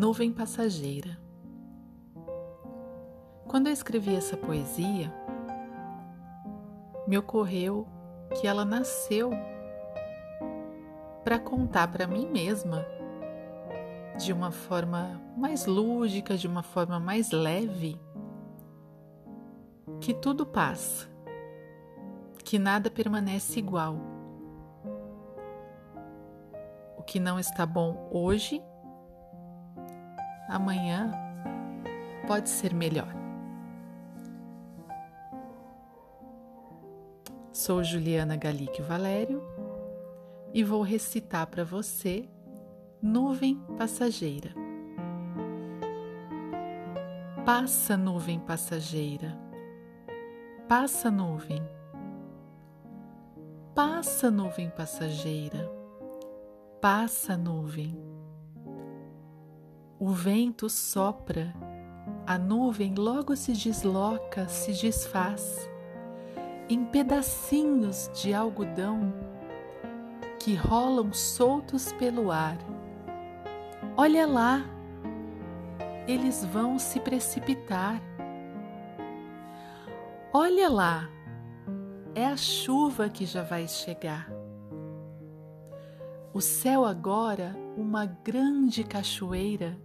Nuvem Passageira. Quando eu escrevi essa poesia, me ocorreu que ela nasceu para contar para mim mesma de uma forma mais lúdica, de uma forma mais leve, que tudo passa, que nada permanece igual. O que não está bom hoje amanhã pode ser melhor. Sou Juliana Galique Valério e vou recitar para você Nuvem Passageira. Passa, nuvem passageira, passa, nuvem. Passa, nuvem passageira, passa, nuvem o vento sopra, a nuvem logo se desloca, se desfaz em pedacinhos de algodão que rolam soltos pelo ar. Olha lá, eles vão se precipitar. Olha lá, é a chuva que já vai chegar. O céu agora, uma grande cachoeira,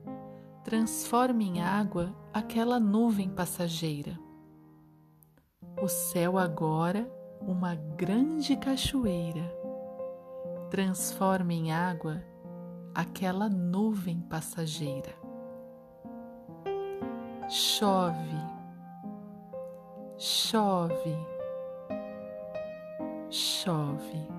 transforma em água aquela nuvem passageira. O céu agora, uma grande cachoeira, transforma em água aquela nuvem passageira. Chove, chove, chove.